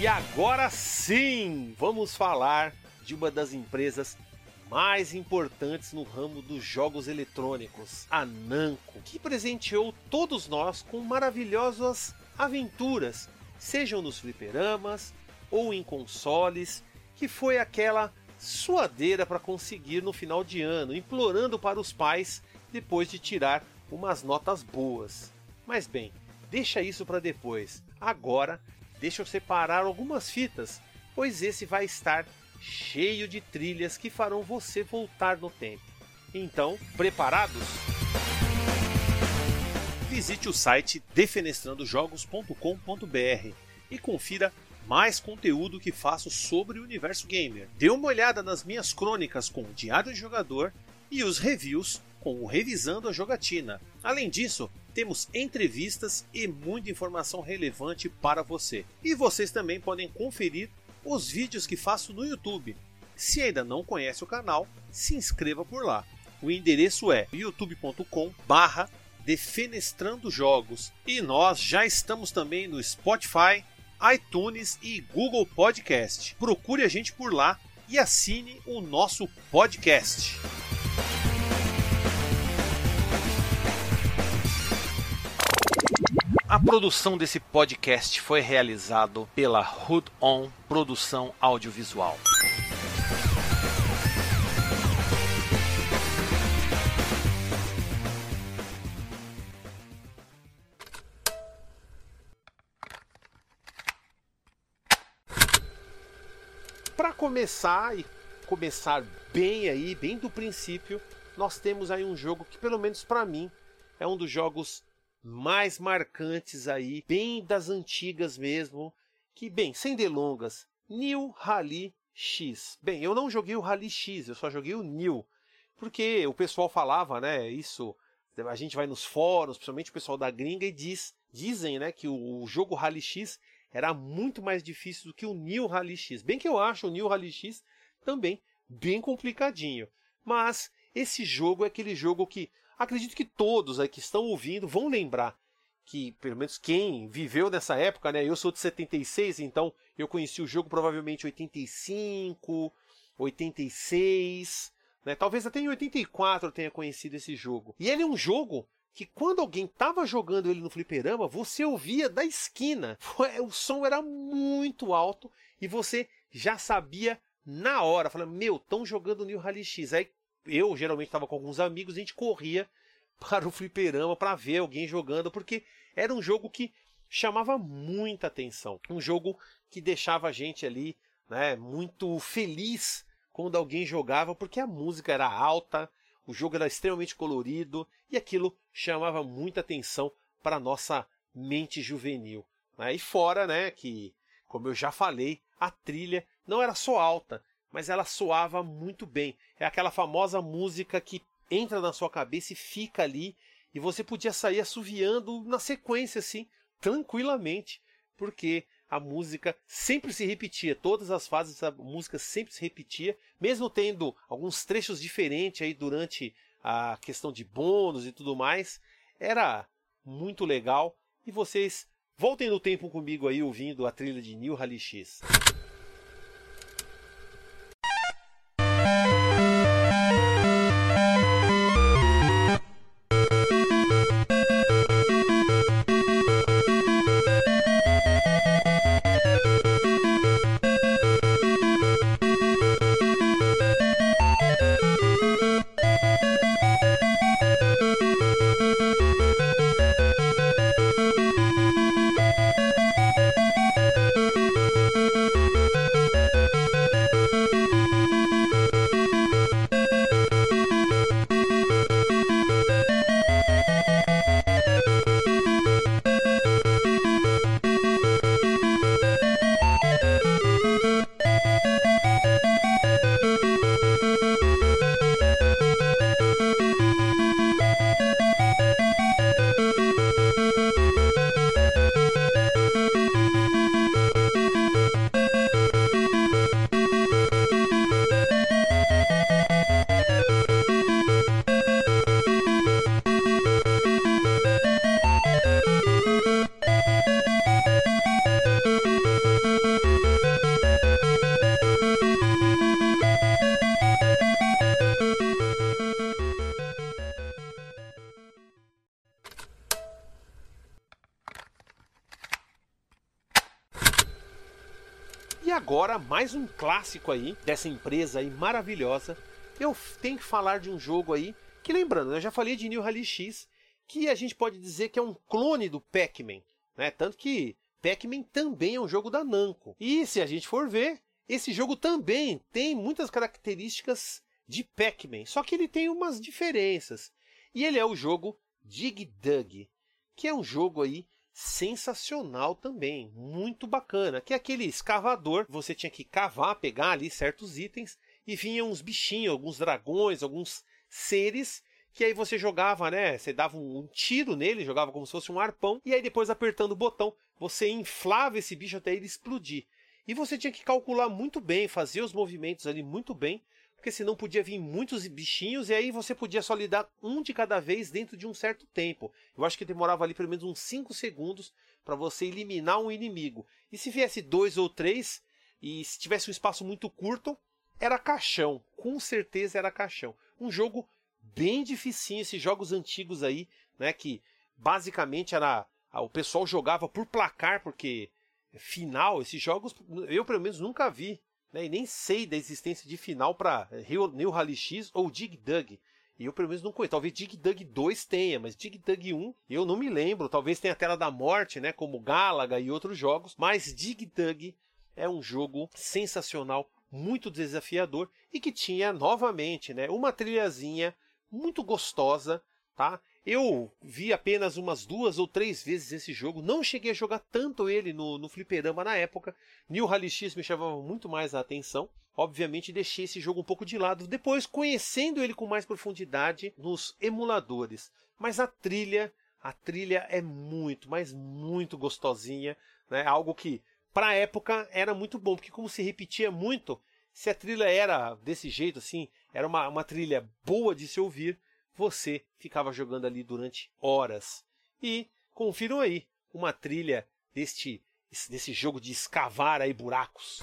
E agora sim, vamos falar de uma das empresas mais importantes no ramo dos jogos eletrônicos, a Namco, que presenteou todos nós com maravilhosas aventuras, sejam nos fliperamas ou em consoles, que foi aquela suadeira para conseguir no final de ano, implorando para os pais depois de tirar umas notas boas. Mas bem, deixa isso para depois. Agora, deixa eu separar algumas fitas, pois esse vai estar cheio de trilhas que farão você voltar no tempo. Então, preparados? Visite o site defenestrandojogos.com.br e confira mais conteúdo que faço sobre o universo gamer. Dê uma olhada nas minhas crônicas com o Diário de Jogador e os reviews com o Revisando a Jogatina. Além disso, temos entrevistas e muita informação relevante para você. E vocês também podem conferir os vídeos que faço no YouTube. Se ainda não conhece o canal, se inscreva por lá. O endereço é youtube.com barra Defenestrando Jogos. E nós já estamos também no Spotify, iTunes e Google Podcast. Procure a gente por lá e assine o nosso podcast. Produção desse podcast foi realizado pela Hood On Produção Audiovisual. Para começar e começar bem aí, bem do princípio, nós temos aí um jogo que pelo menos para mim é um dos jogos mais marcantes aí, bem das antigas mesmo, que bem, sem delongas, New Rally X. Bem, eu não joguei o Rally X, eu só joguei o New, porque o pessoal falava, né, isso, a gente vai nos fóruns, principalmente o pessoal da gringa e diz, dizem, né, que o jogo Rally X era muito mais difícil do que o New Rally X. Bem que eu acho o New Rally X também bem complicadinho. Mas esse jogo é aquele jogo que acredito que todos aí que estão ouvindo vão lembrar que, pelo menos quem viveu nessa época, né? Eu sou de 76, então eu conheci o jogo provavelmente em 85, 86, né? Talvez até em 84 eu tenha conhecido esse jogo. E ele é um jogo que quando alguém estava jogando ele no fliperama, você ouvia da esquina. O som era muito alto e você já sabia na hora. Falando, meu, estão jogando New Rally X. Aí eu geralmente estava com alguns amigos, a gente corria para o fliperama para ver alguém jogando, porque era um jogo que chamava muita atenção. Um jogo que deixava a gente ali né, muito feliz quando alguém jogava, porque a música era alta, o jogo era extremamente colorido e aquilo chamava muita atenção para a nossa mente juvenil. Né? E fora né, que, como eu já falei, a trilha não era só alta, mas ela soava muito bem. É aquela famosa música que entra na sua cabeça e fica ali, e você podia sair assoviando na sequência assim, tranquilamente, porque a música sempre se repetia, todas as fases a música sempre se repetia, mesmo tendo alguns trechos diferentes aí durante a questão de bônus e tudo mais, era muito legal. E vocês voltem no tempo comigo aí ouvindo a trilha de New Rally X. agora, mais um clássico aí dessa empresa aí maravilhosa. Eu tenho que falar de um jogo aí que, lembrando, eu já falei de New Rally X, que a gente pode dizer que é um clone do Pac-Man, né? Tanto que Pac-Man também é um jogo da Namco. E se a gente for ver, esse jogo também tem muitas características de Pac-Man, só que ele tem umas diferenças. E ele é o jogo Dig Dug, que é um jogo aí sensacional também, muito bacana, que é aquele escavador, você tinha que cavar, pegar ali certos itens e vinham uns bichinhos, alguns dragões, alguns seres que aí você jogava, né? Você dava um, tiro nele, jogava como se fosse um arpão, e aí depois apertando o botão, você inflava esse bicho até ele explodir. E você tinha que calcular muito bem, fazer os movimentos ali muito bem, porque senão podia vir muitos bichinhos e aí você podia só lidar um de cada vez dentro de um certo tempo. Eu acho que demorava ali pelo menos uns 5 segundos para você eliminar um inimigo. E se viesse dois ou três, e se tivesse um espaço muito curto, era caixão. Com certeza era caixão. Um jogo bem dificinho, esses jogos antigos aí, né? Que basicamente era. O pessoal jogava por placar, porque final, esses jogos eu pelo menos nunca vi. Né, e nem sei da existência de final para New Rally X ou Dig Dug. E eu pelo menos não conheço. Talvez Dig Dug 2 tenha, mas Dig Dug 1 eu não me lembro. Talvez tenha a Tela da Morte, né? Como Galaga e outros jogos. Mas Dig Dug é um jogo sensacional, muito desafiador e que tinha novamente, né? Uma trilhazinha muito gostosa, tá? Eu vi apenas umas duas ou três vezes esse jogo, não cheguei a jogar tanto ele no, no fliperama na época. New Rally X me chamava muito mais a atenção. Obviamente deixei esse jogo um pouco de lado, depois conhecendo ele com mais profundidade nos emuladores. Mas a trilha, a trilha é muito, mas muito gostosinha, né? Algo que para a época era muito bom, porque como se repetia muito, se a trilha era desse jeito assim, era uma, uma trilha boa de se ouvir, você ficava jogando ali durante horas. E confiram aí uma trilha deste desse jogo de escavar aí buracos.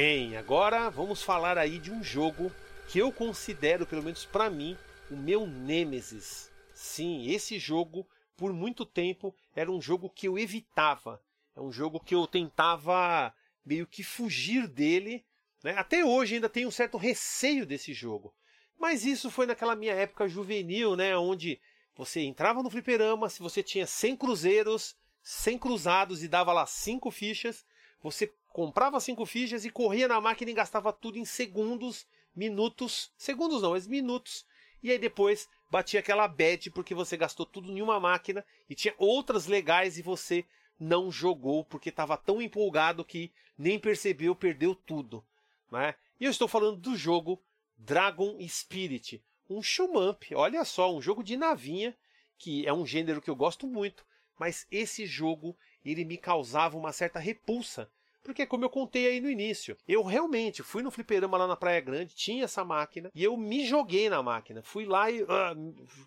Bem, agora vamos falar aí de um jogo que eu considero, pelo menos para mim, o meu nêmesis. Sim, esse jogo, por muito tempo, era um jogo que eu evitava. É um jogo que eu tentava meio que fugir dele. Né? Até hoje ainda tenho um certo receio desse jogo. Mas isso foi naquela minha época juvenil, né? Onde você entrava no fliperama, se você tinha 100 cruzeiros, 100 cruzados e dava lá 5 fichas, você comprava 5 fichas e corria na máquina e gastava tudo em segundos, minutos, segundos não, mas minutos. E aí depois batia aquela bad porque você gastou tudo em uma máquina e tinha outras legais e você não jogou porque estava tão empolgado que nem percebeu, perdeu tudo. Né? E eu estou falando do jogo Dragon Spirit, um shumamp. Olha só, um jogo de navinha, que é um gênero que eu gosto muito, mas esse jogo ele me causava uma certa repulsa. Porque, como eu contei aí no início, eu realmente fui no fliperama lá na Praia Grande, tinha essa máquina, e eu me joguei na máquina. Fui lá e uh,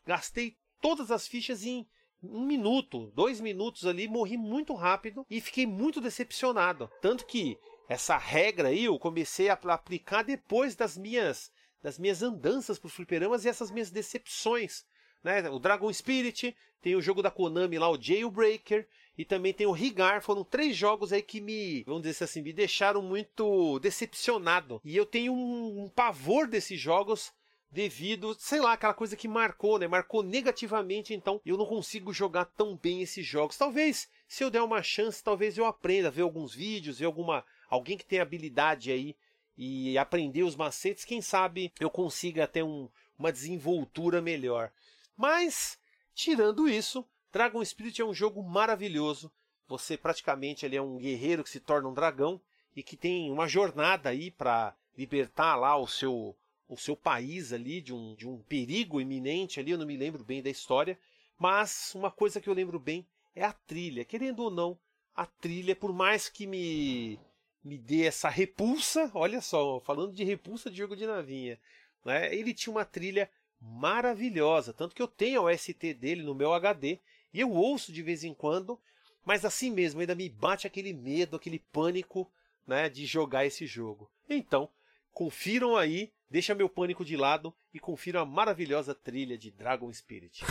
gastei todas as fichas em um minuto, dois minutos ali, morri muito rápido e fiquei muito decepcionado. Tanto que essa regra aí eu comecei a aplicar depois das minhas das minhas andanças por fliperamas e essas minhas decepções. Né? O Dragon Spirit, tem o jogo da Konami lá, o Jailbreaker, e também tem o Rigar. Foram três jogos aí que me, vamos dizer assim, me deixaram muito decepcionado. E eu tenho um, um pavor desses jogos devido, sei lá, aquela coisa que marcou, né? Marcou negativamente, então eu não consigo jogar tão bem esses jogos. Talvez, se eu der uma chance, talvez eu aprenda, ver alguns vídeos, ver alguma alguém que tem habilidade aí e aprender os macetes, quem sabe eu consiga ter um, uma desenvoltura melhor. Mas, tirando isso, Dragon Spirit é um jogo maravilhoso. Você praticamente ele é um guerreiro que se torna um dragão e que tem uma jornada aí para libertar lá o seu o seu país ali de um, de um perigo iminente ali, eu não me lembro bem da história, mas uma coisa que eu lembro bem é a trilha. Querendo ou não, a trilha, por mais que me me dê essa repulsa, olha só, falando de repulsa de jogo de navinha, né? Ele tinha uma trilha maravilhosa, tanto que eu tenho o ST dele no meu HD e eu ouço de vez em quando, mas assim mesmo ainda me bate aquele medo, aquele pânico, né, de jogar esse jogo. Então, confiram aí, deixa meu pânico de lado e confiram a maravilhosa trilha de Dragon Spirit.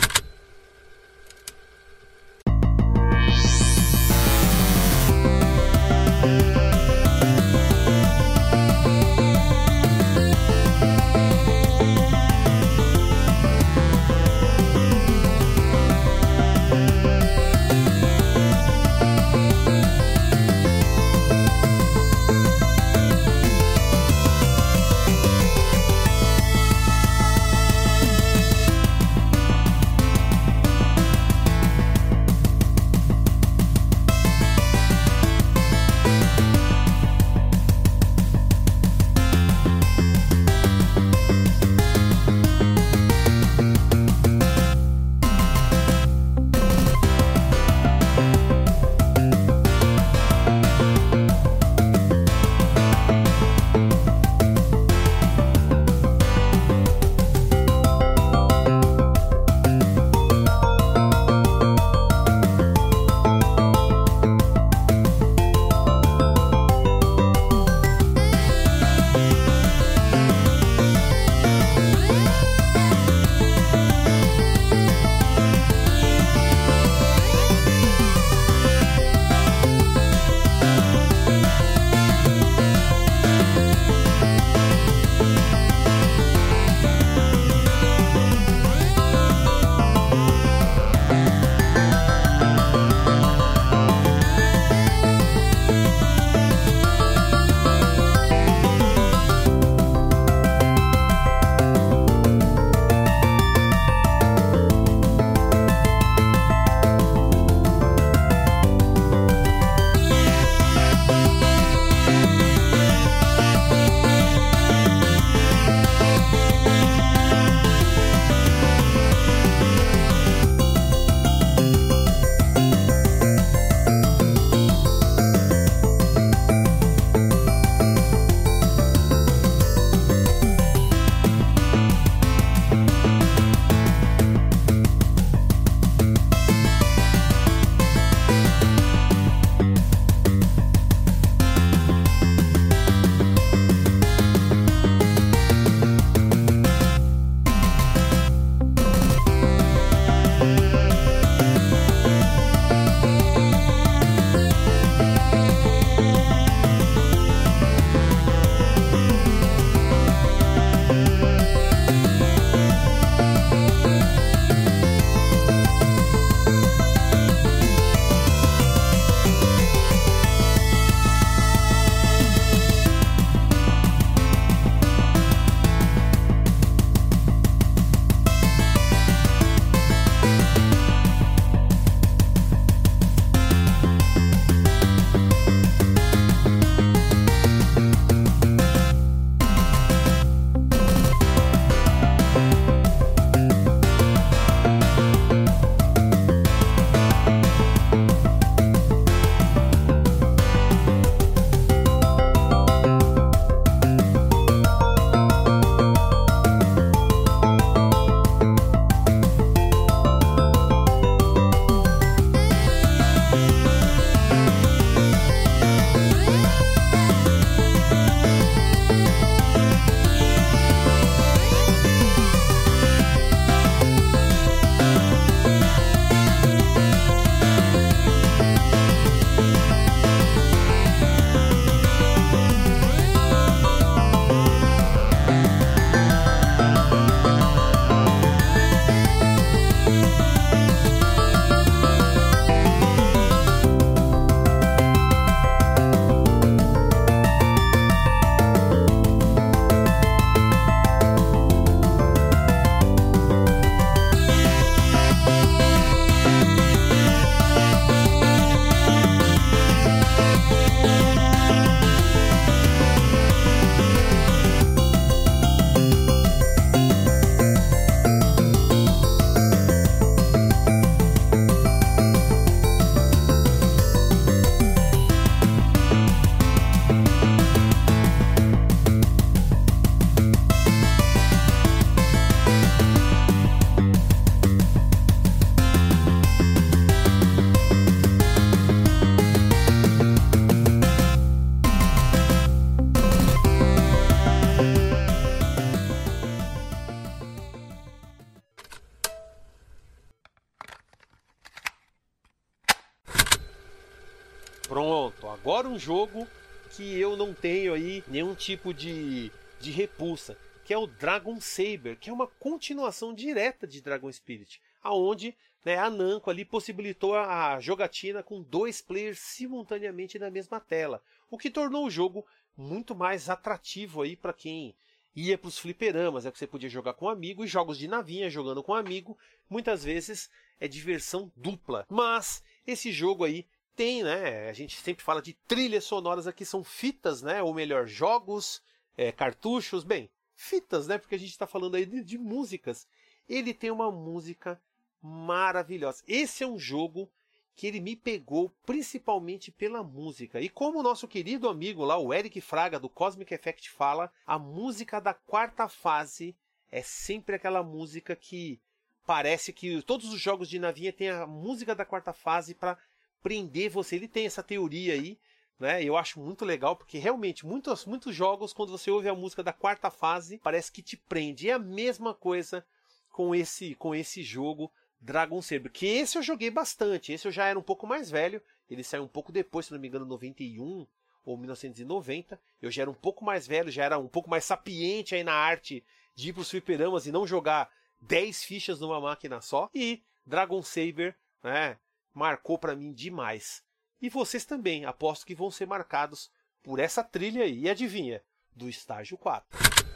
Jogo que eu não tenho aí nenhum tipo de, de repulsa, que é o Dragon Saber, que é uma continuação direta de Dragon Spirit, aonde né, a Namco ali possibilitou a jogatina com dois players simultaneamente na mesma tela, o que tornou o jogo muito mais atrativo aí para quem ia para os fliperamas, é que você podia jogar com um amigo e jogos de navinha jogando com um amigo, muitas vezes é diversão dupla. Mas esse jogo aí tem, né? A gente sempre fala de trilhas sonoras aqui, são fitas, né? Ou melhor, jogos, é, cartuchos, bem, fitas, né? Porque a gente está falando aí de, de músicas. Ele tem uma música maravilhosa. Esse é um jogo que ele me pegou principalmente pela música. E como o nosso querido amigo lá, o Eric Fraga do Cosmic Effect fala, a música da quarta fase é sempre aquela música que parece que todos os jogos de navinha tem a música da quarta fase para prender você. Ele tem essa teoria aí, né? Eu acho muito legal porque realmente muitos muitos jogos quando você ouve a música da quarta fase parece que te prende. É a mesma coisa com esse com esse jogo Dragon Saber, que esse eu joguei bastante. Esse eu já era um pouco mais velho. Ele saiu um pouco depois, se não me engano, 91 ou 1990. Eu já era um pouco mais velho, já era um pouco mais sapiente aí na arte de ir pros fliperamas e não jogar 10 fichas numa máquina só. E Dragon Saber, né, marcou para mim demais. E vocês também, aposto que vão ser marcados por essa trilha aí. E adivinha? Do estágio 4.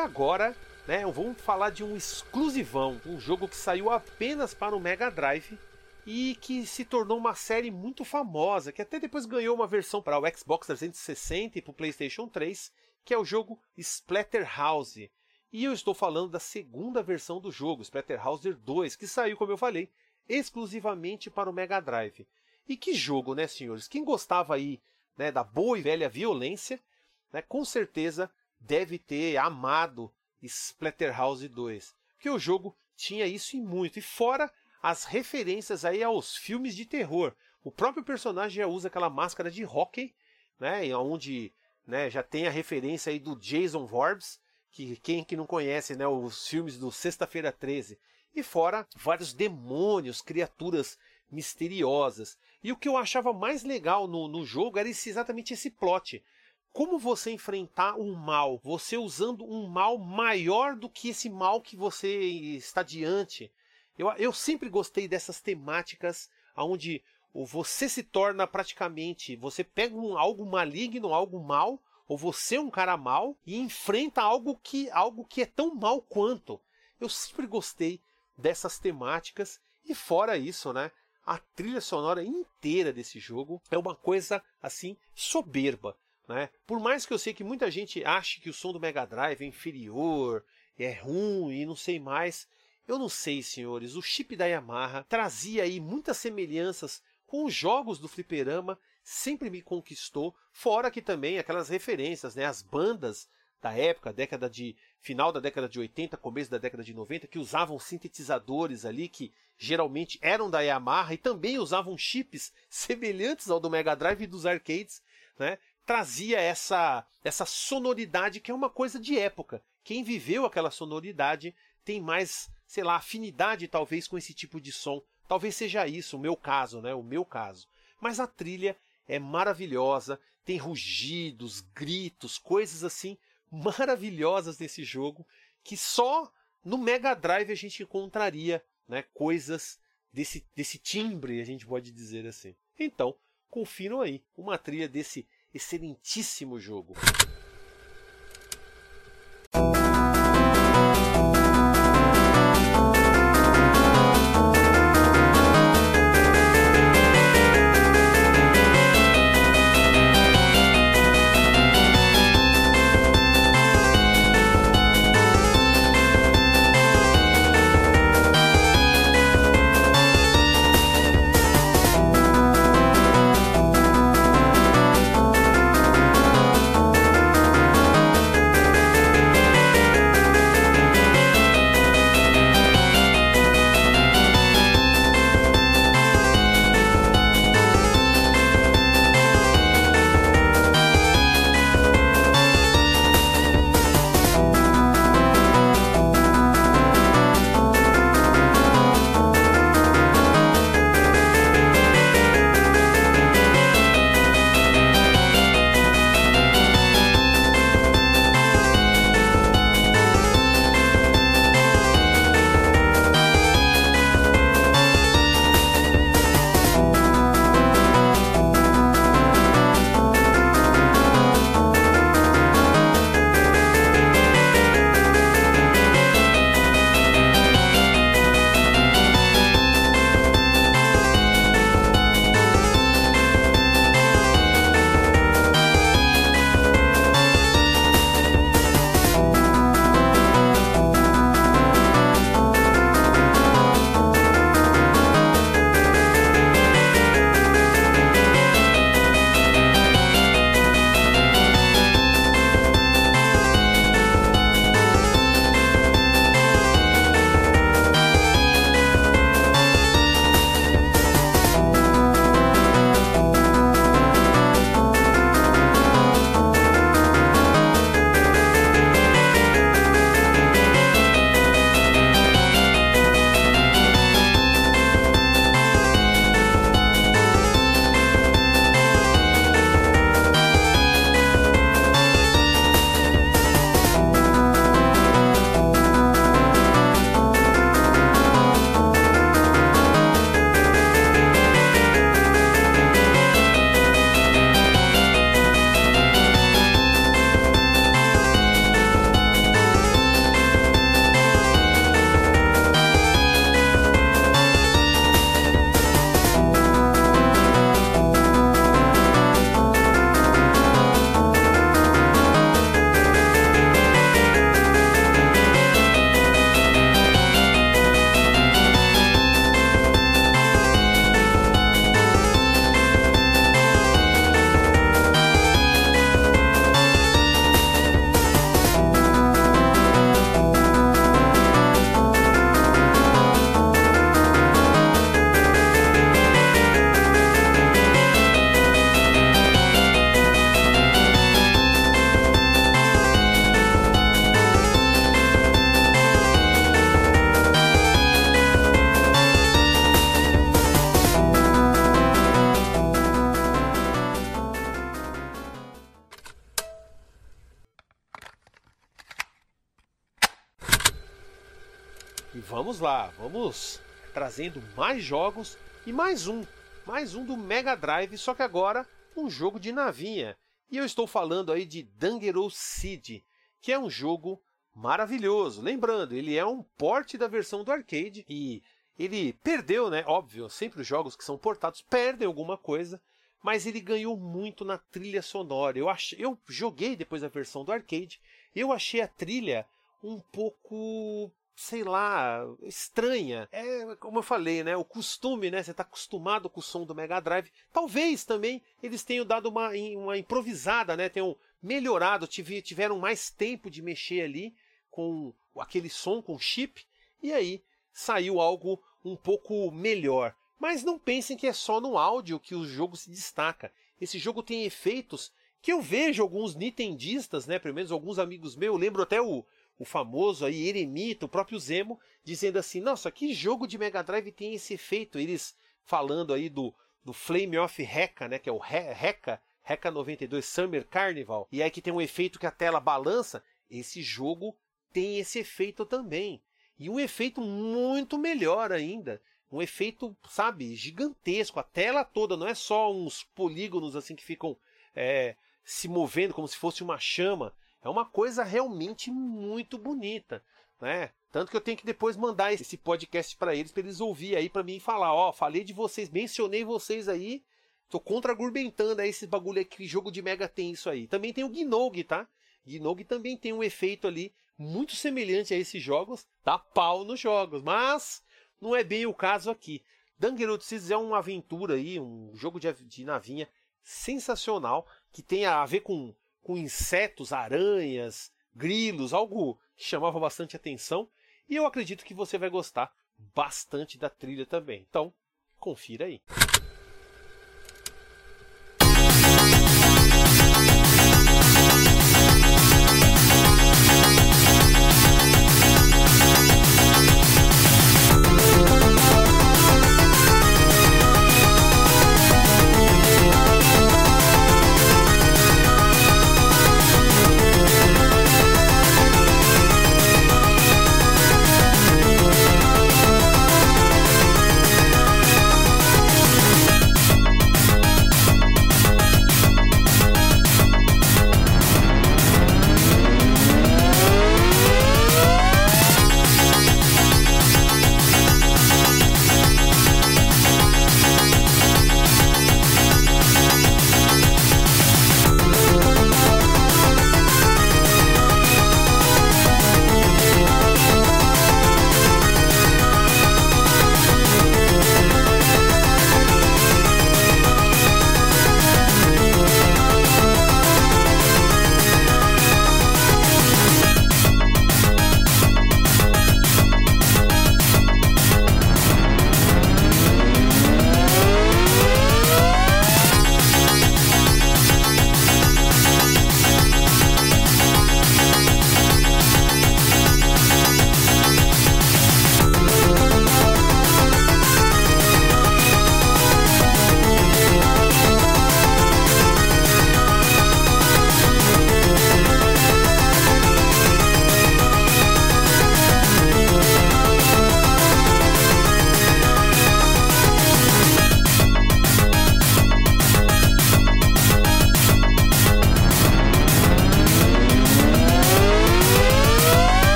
Agora, né, vamos falar de um exclusivão, um jogo que saiu apenas para o Mega Drive e que se tornou uma série muito famosa, que até depois ganhou uma versão para o Xbox 360 e para o PlayStation 3, que é o jogo Splatterhouse. E eu estou falando da segunda versão do jogo, Splatterhouse 2, que saiu, como eu falei, exclusivamente para o Mega Drive. E que jogo, né, senhores? Quem gostava aí né, da boa e velha violência, né, com certeza deve ter amado Splatterhouse 2. Porque o jogo tinha isso e muito. E fora as referências aí aos filmes de terror. O próprio personagem já usa aquela máscara de hockey, né, onde né, já tem a referência aí do Jason Voorhees, que quem que não conhece, né, os filmes do Sexta-feira 13. E fora vários demônios, criaturas misteriosas. E o que eu achava mais legal no, no jogo era esse, exatamente esse plot. Como você enfrentar um mal, você usando um mal maior do que esse mal que você está diante. Eu, eu sempre gostei dessas temáticas onde você se torna praticamente, você pega um, algo maligno, algo mal, ou você é um cara mal e enfrenta algo que algo que é tão mal quanto. Eu sempre gostei dessas temáticas e fora isso, né? A trilha sonora inteira desse jogo é uma coisa assim soberba, né? Por mais que eu sei que muita gente ache que o som do Mega Drive é inferior, é ruim e não sei mais, eu não sei, senhores. O chip da Yamaha trazia aí muitas semelhanças com os jogos do fliperama, sempre me conquistou, fora que também aquelas referências, né, as bandas da época, década de final da década de 80, começo da década de 90, que usavam sintetizadores ali que geralmente eram da Yamaha e também usavam chips semelhantes ao do Mega Drive e dos arcades, né? Trazia essa essa sonoridade que é uma coisa de época. Quem viveu aquela sonoridade tem mais, sei lá, afinidade talvez com esse tipo de som. Talvez seja isso, o meu caso, né? O meu caso. Mas a trilha é maravilhosa, tem rugidos, gritos, coisas assim maravilhosas nesse jogo que só no Mega Drive a gente encontraria né, coisas desse, desse timbre, a gente pode dizer assim. Então, confiram aí uma trilha desse excelentíssimo jogo. Vamos lá, vamos trazendo mais jogos e mais um, mais um do Mega Drive, só que agora um jogo de navinha. E eu estou falando aí de Dangerous que é um jogo maravilhoso. Lembrando, ele é um porte da versão do arcade e ele perdeu, né? Óbvio, sempre os jogos que são portados perdem alguma coisa, mas ele ganhou muito na trilha sonora. Eu, ach... eu joguei depois a versão do arcade, eu achei a trilha um pouco sei lá, estranha. É como eu falei, né? O costume, né? Você está acostumado com o som do Mega Drive. Talvez também eles tenham dado uma, uma improvisada, né? Tenham melhorado, tiveram mais tempo de mexer ali com aquele som com chip e aí saiu algo um pouco melhor. Mas não pensem que é só no áudio que o jogo se destaca. Esse jogo tem efeitos que eu vejo alguns nintendistas, né, pelo menos alguns amigos meus, eu lembro até o, o famoso aí Eremita, o próprio Zemo, dizendo assim: Nossa, que jogo de Mega Drive tem esse efeito? Eles falando aí do, do Flame of Heka, né? Que é o Heka, Heka 92 Summer Carnival. E aí que tem um efeito que a tela balança. Esse jogo tem esse efeito também. E um efeito muito melhor ainda. Um efeito, sabe, gigantesco. A tela toda, não é só uns polígonos assim que ficam é, se movendo como se fosse uma chama. É uma coisa realmente muito bonita, né? Tanto que eu tenho que depois mandar esse podcast para eles, para eles ouvir aí para mim falar, ó, falei de vocês, mencionei vocês aí, tô contra-argumentando aí esse bagulho aí, que jogo de Mega tem isso aí. Também tem o Gnog, tá? Gnog também tem um efeito ali muito semelhante a esses jogos, dá pau nos jogos, mas não é bem o caso aqui. Dangerous é uma aventura aí, um jogo de, de navinha sensacional, que tem a ver com com insetos, aranhas, grilos, algo que chamava bastante atenção. E eu acredito que você vai gostar bastante da trilha também. Então, confira aí.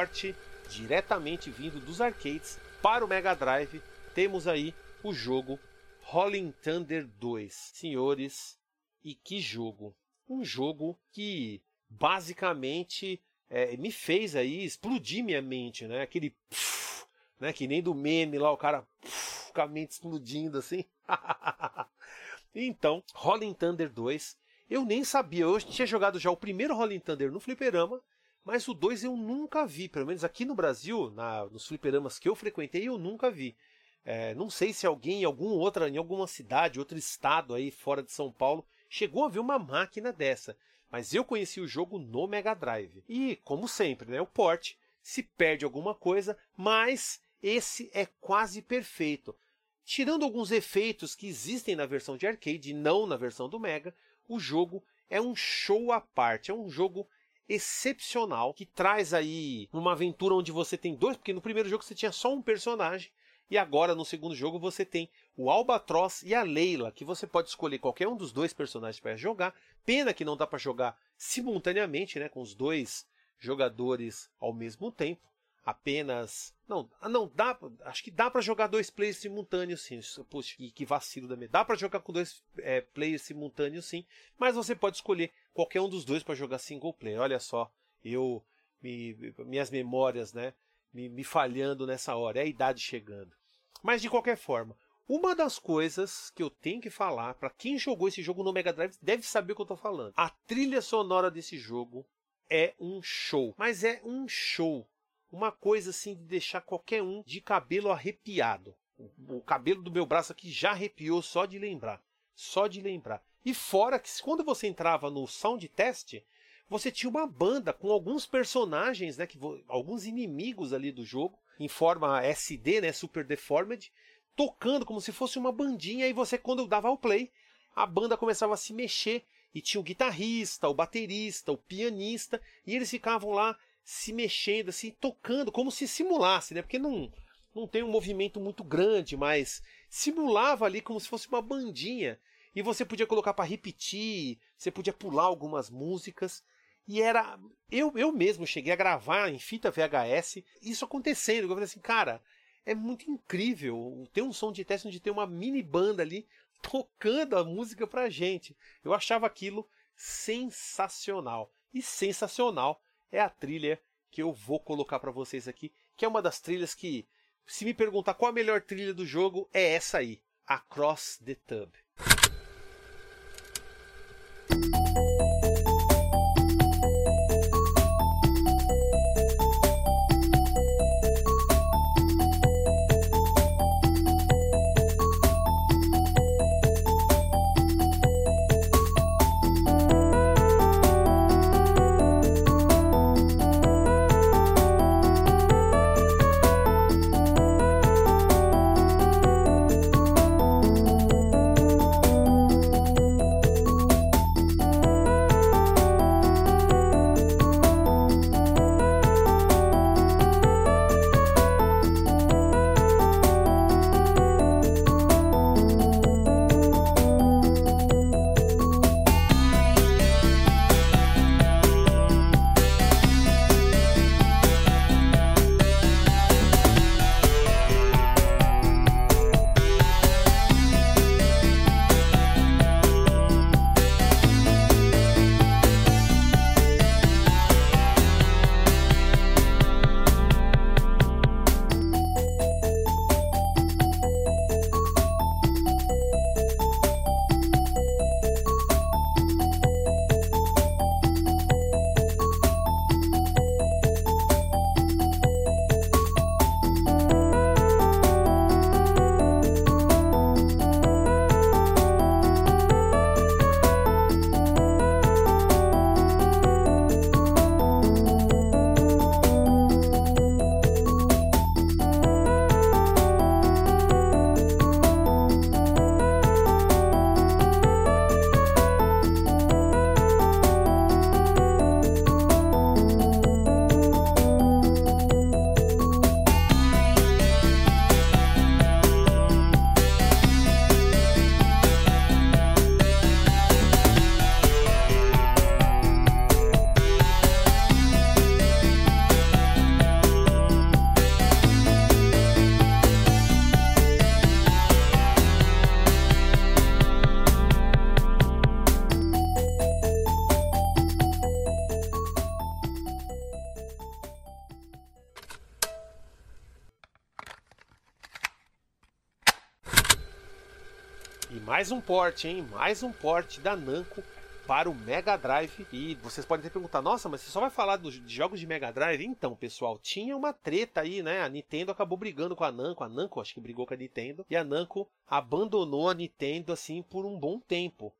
Porte diretamente vindo dos arcades para o Mega Drive. Temos aí o jogo Rolling Thunder 2. Senhores, e que jogo! Um jogo que basicamente é, me fez aí explodir minha mente, né? Aquele né? Que nem do meme lá, o cara puf, com a mente explodindo assim. então, Rolling Thunder 2, eu nem sabia. Eu tinha jogado já o primeiro Rolling Thunder no fliperama mas o 2 eu nunca vi, pelo menos aqui no Brasil, na, nos fliperamas que eu frequentei, eu nunca vi. É, não sei se alguém em algum outra, em alguma cidade, outro estado aí fora de São Paulo, chegou a ver uma máquina dessa. Mas eu conheci o jogo no Mega Drive. E, como sempre, né, o port se perde alguma coisa, mas esse é quase perfeito. tirando alguns efeitos que existem na versão de arcade e não na versão do Mega, o jogo é um show à parte, é um jogo excepcional que traz aí uma aventura onde você tem dois, porque no primeiro jogo você tinha só um personagem e agora no segundo jogo você tem o Albatross e a Leila, que você pode escolher qualquer um dos dois personagens para jogar. Pena que não dá para jogar simultaneamente, né, com os dois jogadores ao mesmo tempo. Apenas. Não, não dá. Acho que dá para jogar dois players simultâneos sim. Puxa, que, que vacilo da minha. Dá para jogar com dois é, players simultâneos sim. Mas você pode escolher qualquer um dos dois para jogar single player. Olha só, eu. Me, minhas memórias, né? Me, me falhando nessa hora. É a idade chegando. Mas de qualquer forma, uma das coisas que eu tenho que falar, para quem jogou esse jogo no Mega Drive, deve saber o que eu tô falando. A trilha sonora desse jogo é um show. Mas é um show. Uma coisa assim de deixar qualquer um de cabelo arrepiado. O cabelo do meu braço aqui já arrepiou só de lembrar. Só de lembrar. E fora que quando você entrava no sound test, você tinha uma banda com alguns personagens, né, que alguns inimigos ali do jogo em forma SD, né, Super Deformed, tocando como se fosse uma bandinha e você quando dava o play, a banda começava a se mexer e tinha o guitarrista, o baterista, o pianista e eles ficavam lá se mexendo assim, tocando como se simulasse, né? Porque não não tem um movimento muito grande, mas simulava ali como se fosse uma bandinha e você podia colocar para repetir, você podia pular algumas músicas. E era. Eu, eu mesmo cheguei a gravar em fita VHS isso acontecendo. Eu falei assim, cara, é muito incrível ter um som de teste onde tem uma mini banda ali tocando a música pra gente. Eu achava aquilo sensacional. E sensacional é a trilha que eu vou colocar para vocês aqui, que é uma das trilhas que, se me perguntar qual a melhor trilha do jogo, é essa aí, Across the Tub. Mais um porte, hein? Mais um porte da Namco para o Mega Drive. E vocês podem ter perguntar, nossa, mas você só vai falar dos de jogos de Mega Drive? Então, pessoal, tinha uma treta aí, né? A Nintendo acabou brigando com a Namco, a Namco acho que brigou com a Nintendo, e a Namco abandonou a Nintendo assim por um bom tempo.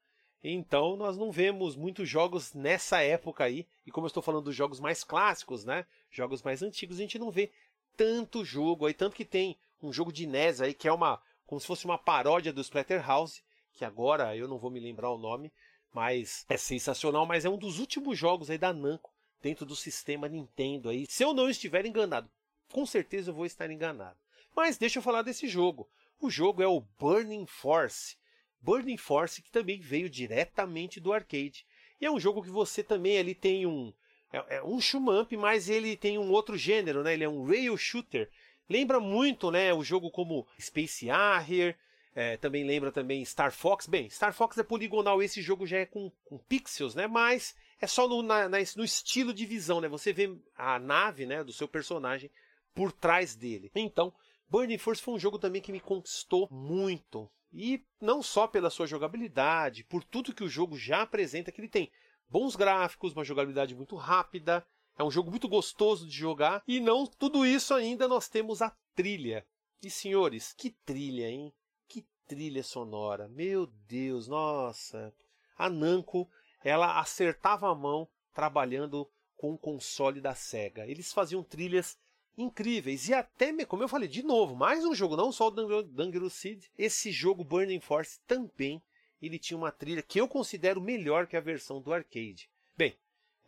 Então, nós não vemos muitos jogos nessa época aí. E como eu estou falando dos jogos mais clássicos, né? Jogos mais antigos, a gente não vê tanto jogo aí, tanto que tem um jogo de NES aí que é uma como se fosse uma paródia do Splatterhouse, que agora eu não vou me lembrar o nome, mas é sensacional, mas é um dos últimos jogos aí da Namco dentro do sistema Nintendo aí. Se eu não estiver enganado, com certeza eu vou estar enganado. Mas deixa eu falar desse jogo. O jogo é o Burning Force. Burning Force que também veio diretamente do arcade. E é um jogo que você também ali tem um é, é um shumamp, mas ele tem um outro gênero, né? Ele é um rail shooter. Lembra muito, né, o jogo como Space Harrier, é, também lembra também Star Fox. Bem, Star Fox é poligonal, esse jogo já é com, com pixels, né? Mas é só no, na, no estilo de visão, né? Você vê a nave, né, do seu personagem por trás dele. Então, Burning Force foi um jogo também que me conquistou muito. E não só pela sua jogabilidade, por tudo que o jogo já apresenta, que ele tem bons gráficos, uma jogabilidade muito rápida, é um jogo muito gostoso de jogar. E não tudo isso ainda, nós temos a trilha. E senhores, que trilha, hein? Que trilha sonora. Meu Deus, nossa. A Namco, ela acertava a mão trabalhando com o console da Sega. Eles faziam trilhas incríveis. E até, como eu falei, de novo, mais um jogo, não só o Dangerous Seed, esse jogo Burning Force também ele tinha uma trilha que eu considero melhor que a versão do arcade. Bem,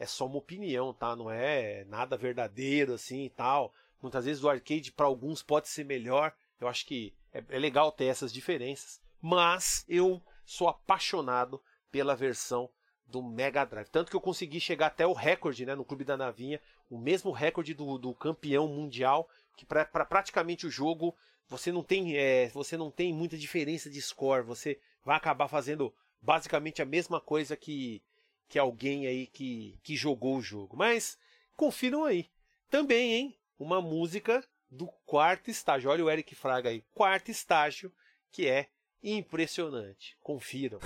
é só uma opinião, tá? Não é nada verdadeiro assim e tal. Muitas vezes o arcade para alguns pode ser melhor. Eu acho que é, é legal ter essas diferenças, mas eu sou apaixonado pela versão do Mega Drive. Tanto que eu consegui chegar até o recorde né, no Clube da Navinha, o mesmo recorde do, do campeão mundial, que para pra praticamente o jogo você não tem é, você não tem muita diferença de score, você vai acabar fazendo basicamente a mesma coisa que, que alguém aí que, que jogou o jogo. Mas confiram aí. Também, hein? Uma música do quarto estágio. Olha o Eric Fraga aí. Quarto estágio, que é impressionante. Confiram.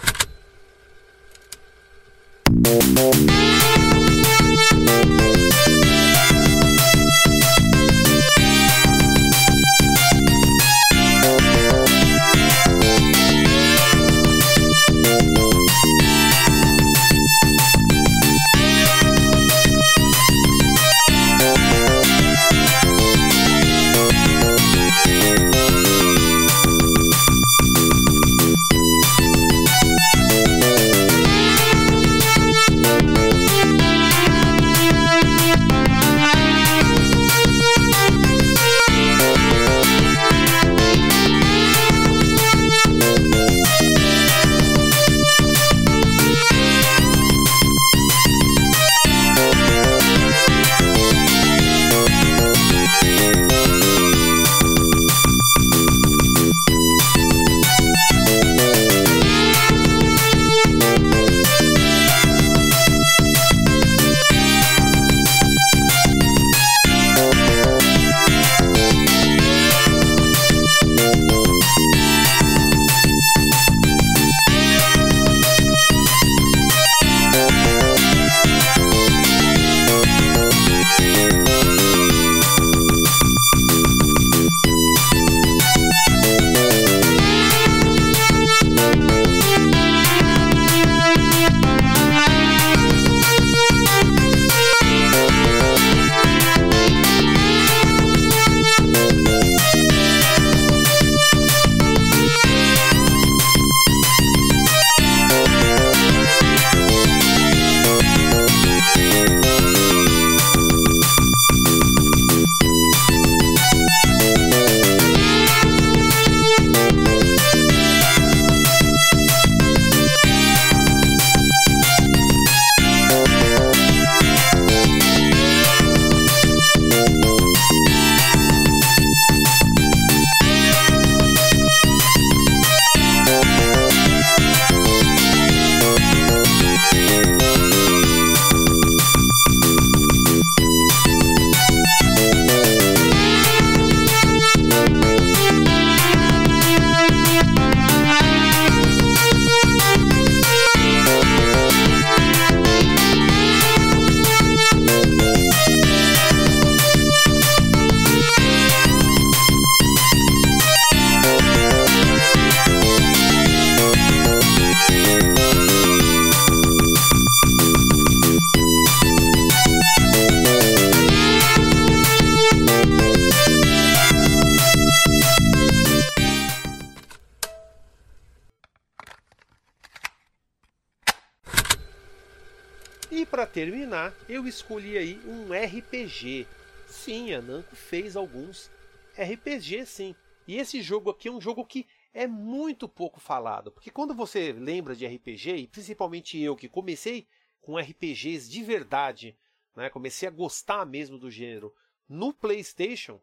Escolhi aí um RPG. Sim, a Namco fez alguns RPG, sim. E esse jogo aqui é um jogo que é muito pouco falado, porque quando você lembra de RPG, e principalmente eu que comecei com RPGs de verdade, né, comecei a gostar mesmo do gênero no PlayStation,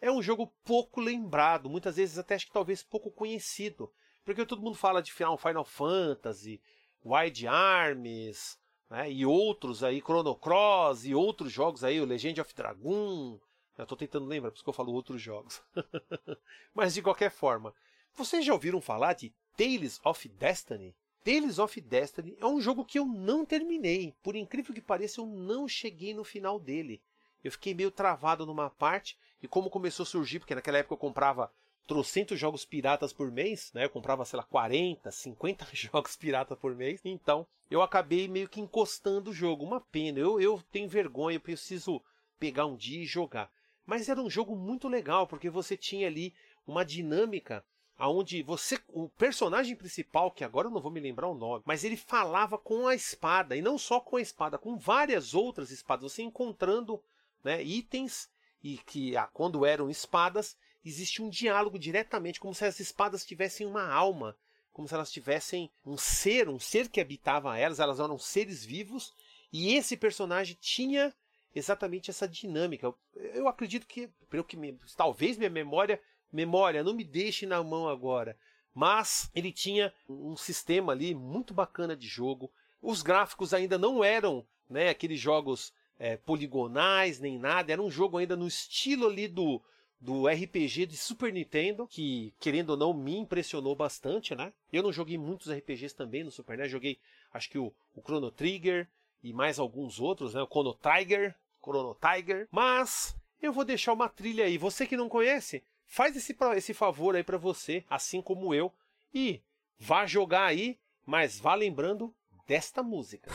é um jogo pouco lembrado, muitas vezes até acho que talvez pouco conhecido, porque todo mundo fala de Final, Final Fantasy, Wild Arms, né, e outros aí, Chrono Cross e outros jogos aí, o Legend of Dragon, eu estou tentando lembrar, por isso que eu falo outros jogos. Mas de qualquer forma, vocês já ouviram falar de Tales of Destiny? Tales of Destiny é um jogo que eu não terminei. Por incrível que pareça, eu não cheguei no final dele. Eu fiquei meio travado numa parte, e como começou a surgir, porque naquela época eu comprava trocentos jogos piratas por mês, né? Eu comprava, sei lá, 40, 50 jogos piratas por mês. Então, eu acabei meio que encostando o jogo. Uma pena. Eu, eu tenho vergonha, eu preciso pegar um dia e jogar. Mas era um jogo muito legal, porque você tinha ali uma dinâmica aonde você, o personagem principal, que agora eu não vou me lembrar o nome, mas ele falava com a espada, e não só com a espada, com várias outras espadas, você encontrando né, itens e que ah, quando eram espadas, existe um diálogo diretamente, como se as espadas tivessem uma alma, como se elas tivessem um ser, um ser que habitava elas, elas eram seres vivos, e esse personagem tinha exatamente essa dinâmica. Eu acredito que, pelo que me, talvez minha memória, memória, não me deixe na mão agora, mas ele tinha um sistema ali muito bacana de jogo. Os gráficos ainda não eram, né, aqueles jogos é, poligonais nem nada, era um jogo ainda no estilo ali do do RPG de Super Nintendo, que, querendo ou não, me impressionou bastante, né? Eu não joguei muitos RPGs também no Super NES, joguei acho que o, o Chrono Trigger e mais alguns outros, né? O Chrono Tiger, Chrono Tiger. Mas eu vou deixar uma trilha aí. Você que não conhece, faz esse, esse favor aí para você, assim como eu, e vá jogar aí, mas vá lembrando desta música.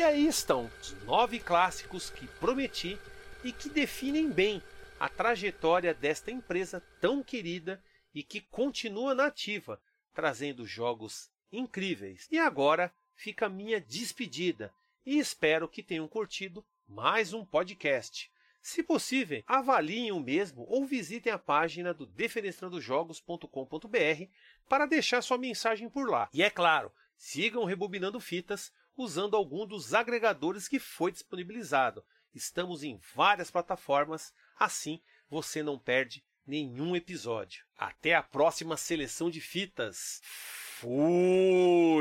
E aí estão os nove clássicos que prometi e que definem bem a trajetória desta empresa tão querida e que continua nativa, trazendo jogos incríveis. E agora fica a minha despedida e espero que tenham curtido mais um podcast. Se possível, avaliem o mesmo ou visitem a página do defenestrandojogos.com.br para deixar sua mensagem por lá. E é claro, sigam rebobinando fitas usando algum dos agregadores que foi disponibilizado. Estamos em várias plataformas, assim você não perde nenhum episódio. Até a próxima seleção de fitas. Fui!